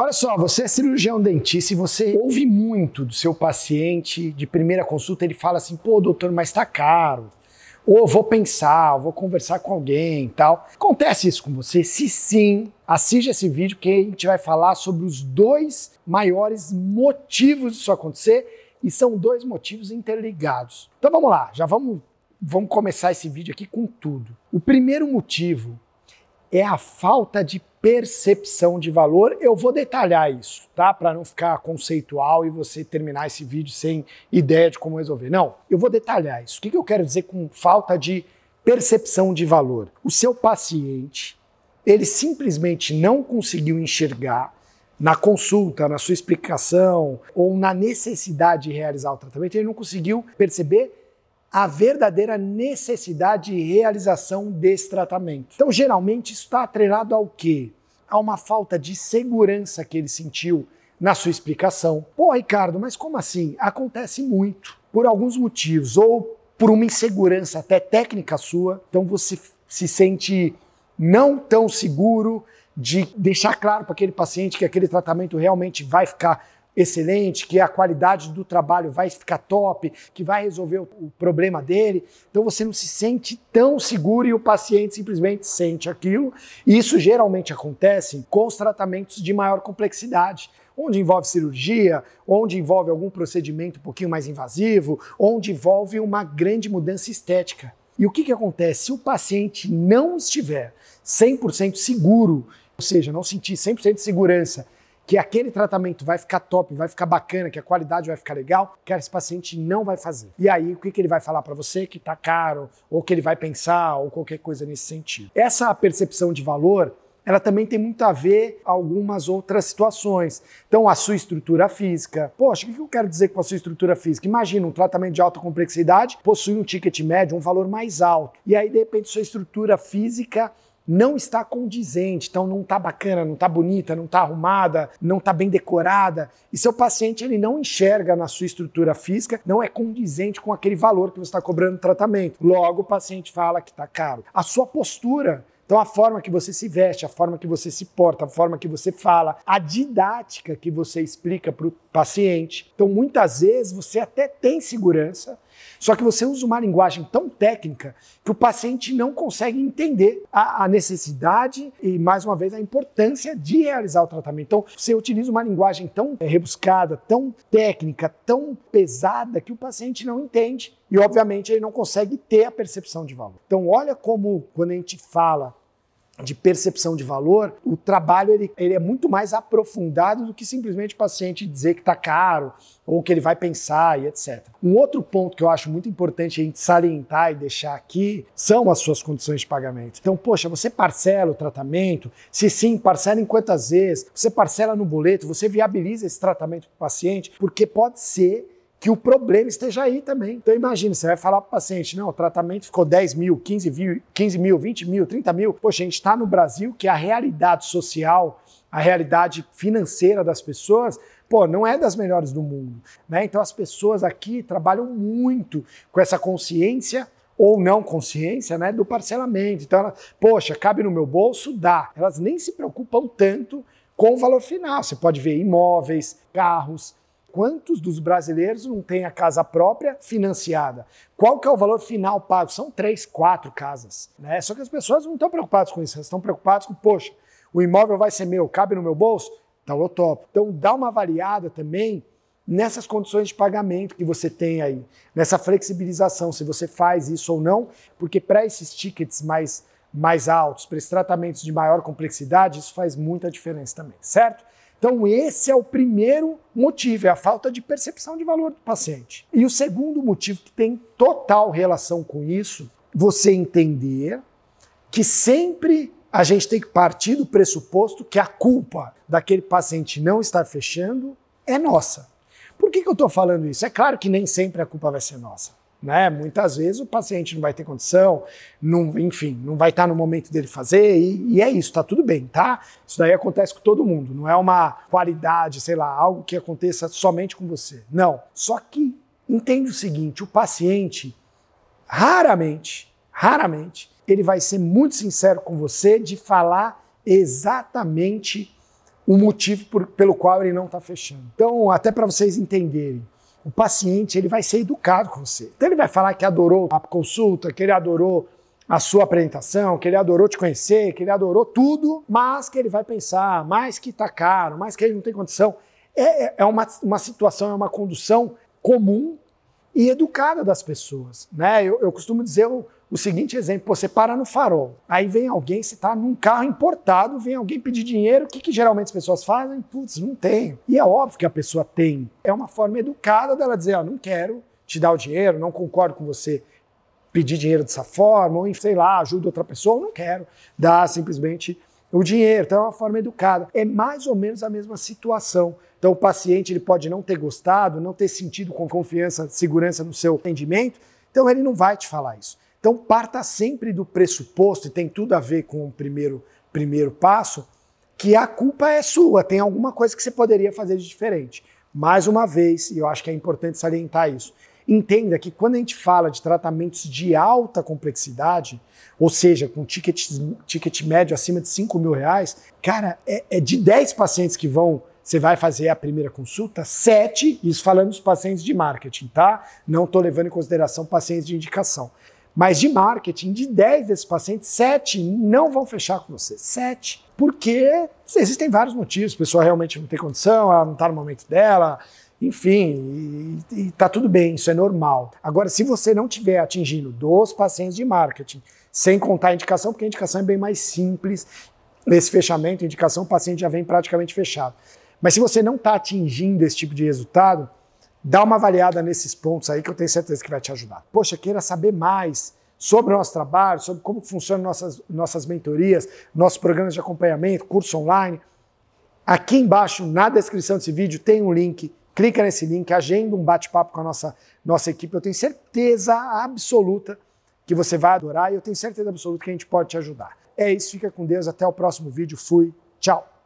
Olha só, você é cirurgião dentista e você ouve muito do seu paciente de primeira consulta, ele fala assim: pô, doutor, mas tá caro. Ou vou pensar, vou conversar com alguém e tal. Acontece isso com você? Se sim, assista esse vídeo que a gente vai falar sobre os dois maiores motivos disso acontecer e são dois motivos interligados. Então vamos lá, já vamos, vamos começar esse vídeo aqui com tudo. O primeiro motivo é a falta de percepção de valor. Eu vou detalhar isso, tá? Para não ficar conceitual e você terminar esse vídeo sem ideia de como resolver. Não, eu vou detalhar isso. O que eu quero dizer com falta de percepção de valor? O seu paciente, ele simplesmente não conseguiu enxergar na consulta, na sua explicação ou na necessidade de realizar o tratamento, ele não conseguiu perceber a verdadeira necessidade de realização desse tratamento. Então, geralmente, isso está atrelado ao quê? A uma falta de segurança que ele sentiu na sua explicação. Pô, Ricardo, mas como assim? Acontece muito, por alguns motivos, ou por uma insegurança até técnica sua, então você se sente não tão seguro de deixar claro para aquele paciente que aquele tratamento realmente vai ficar excelente, que a qualidade do trabalho vai ficar top, que vai resolver o, problema dele. Então você não se sente tão seguro e o paciente simplesmente sente aquilo. E isso geralmente acontece com os tratamentos de maior complexidade onde envolve cirurgia, onde envolve algum procedimento um pouquinho mais invasivo, onde envolve uma grande mudança estética. E o que, que acontece? Se o paciente não estiver 100% seguro, ou seja, não sentir 100% de segurança que aquele tratamento vai ficar top, vai ficar bacana, que a qualidade vai ficar legal, que esse paciente não vai fazer. E aí, o que, que ele vai falar para você? Que tá caro, ou que ele vai pensar, ou qualquer coisa nesse sentido. Essa percepção de valor ela também tem muito a ver com algumas outras situações. Então, a sua estrutura física. Poxa, o que eu quero dizer com a sua estrutura física? Imagina um tratamento de alta complexidade possui um ticket médio, um valor mais alto. E aí, de repente, sua estrutura física não está condizente, então não está bacana, não está bonita, não está arrumada, não está bem decorada. E seu paciente ele não enxerga na sua estrutura física, não é condizente com aquele valor que você está cobrando no tratamento. Logo, o paciente fala que está caro. A sua postura então, a forma que você se veste, a forma que você se porta, a forma que você fala, a didática que você explica para o paciente. Então, muitas vezes você até tem segurança, só que você usa uma linguagem tão técnica que o paciente não consegue entender a, a, necessidade e, mais uma vez, a importância de realizar o tratamento. Então, você utiliza uma linguagem tão é, rebuscada, tão técnica, tão pesada que o paciente não entende e, obviamente, ele não consegue ter a percepção de valor. Então, olha como, quando a gente fala de percepção de valor, o trabalho ele, ele é muito mais aprofundado do que simplesmente o paciente dizer que está caro ou que ele vai pensar e etc. Um outro ponto que eu acho muito importante a gente salientar e deixar aqui são as suas condições de pagamento. Então, poxa, você parcela o tratamento? Se sim, parcela em quantas vezes? Você parcela no boleto? Você viabiliza esse tratamento para o paciente? Porque pode ser que o problema esteja aí também. Então imagine, você vai falar para o paciente, não, o tratamento ficou 10 mil, 15 mil, 15 mil, 20 mil, 30 mil. Poxa, a gente está no Brasil que a realidade social, a realidade financeira das pessoas, pô, não é das melhores do mundo. Né? Então as pessoas aqui trabalham muito com essa consciência ou não consciência né, do parcelamento. Então, ela, poxa, cabe no meu bolso? Dá. Elas nem se preocupam tanto com o valor final. Você pode ver imóveis, carros, Quantos dos brasileiros não têm a casa própria financiada? Qual que é o valor final pago? São três, quatro casas. Né? Só que as pessoas não estão preocupadas com isso, elas estão preocupadas com, poxa, o imóvel vai ser meu, cabe no meu bolso? Então eu topo. Então dá uma avaliada também nessas condições de pagamento que você tem aí, nessa flexibilização, se você faz isso ou não, porque para esses tickets mais, mais altos, para esses tratamentos de maior complexidade, isso faz muita diferença também, certo? Então, esse é o primeiro motivo, é a falta de percepção de valor do paciente. E o segundo motivo, que tem total relação com isso, você entender que sempre a gente tem que partir do pressuposto que a culpa daquele paciente não estar fechando é nossa. Por que, que eu estou falando isso? É claro que nem sempre a culpa vai ser nossa. Né? Muitas vezes o paciente não vai ter condição, não, enfim, não vai estar no momento dele fazer, e, e é isso, tá tudo bem, tá? Isso daí acontece com todo mundo, não é uma qualidade, sei lá, algo que aconteça somente com você. Não. Só que entende o seguinte: o paciente, raramente, raramente, ele vai ser muito sincero com você de falar exatamente o motivo por, pelo qual ele não está fechando. Então, até para vocês entenderem, o paciente ele vai ser educado com você. Então ele vai falar que adorou a consulta, que ele adorou a sua apresentação, que ele adorou te conhecer, que ele adorou tudo, mas que ele vai pensar mais que está caro, mais que ele não tem condição. É, é, é uma, uma situação, é uma condução comum e educada das pessoas. Né? Eu, eu costumo dizer o, o seguinte exemplo: você para no farol, aí vem alguém, você está num carro importado, vem alguém pedir dinheiro, o que, que geralmente as pessoas fazem? Putz, não tenho. E é óbvio que a pessoa tem. É uma forma educada dela dizer: ó, não quero te dar o dinheiro, não concordo com você pedir dinheiro dessa forma, ou sei lá, ajuda outra pessoa, não quero dar simplesmente o dinheiro. Então é uma forma educada. É mais ou menos a mesma situação. Então o paciente ele pode não ter gostado, não ter sentido com confiança, segurança no seu atendimento, então ele não vai te falar isso. Então parta sempre do pressuposto, e tem tudo a ver com o primeiro, primeiro passo, que a culpa é sua, tem alguma coisa que você poderia fazer de diferente. Mais uma vez, e eu acho que é importante salientar isso, entenda que quando a gente fala de tratamentos de alta complexidade, ou seja, com ticket, ticket médio acima de 5 mil reais, cara, é, é de 10 pacientes que vão você vai fazer a primeira consulta, sete, isso falando dos pacientes de marketing, tá? Não estou levando em consideração pacientes de indicação. Mas de marketing, de 10 desses pacientes, 7 não vão fechar com você. 7. Porque existem vários motivos. A pessoa realmente não tem condição, ela não está no momento dela, enfim, e, e tá tudo bem, isso é normal. Agora, se você não estiver atingindo dos pacientes de marketing, sem contar a indicação, porque a indicação é bem mais simples, esse fechamento, a indicação, o paciente já vem praticamente fechado. Mas se você não está atingindo esse tipo de resultado, dá uma avaliada nesses pontos aí que eu tenho certeza que vai te ajudar. Poxa, queira saber mais sobre o nosso trabalho, sobre como funcionam nossas, nossas mentorias, nossos programas de acompanhamento, curso online. Aqui embaixo, na descrição desse vídeo, tem um link. Clica nesse link, agenda um bate-papo com a nossa, nossa equipe. Eu tenho certeza absoluta que você vai adorar e eu tenho certeza absoluta que a gente pode te ajudar. É isso, fica com Deus. Até o próximo vídeo. Fui. Tchau.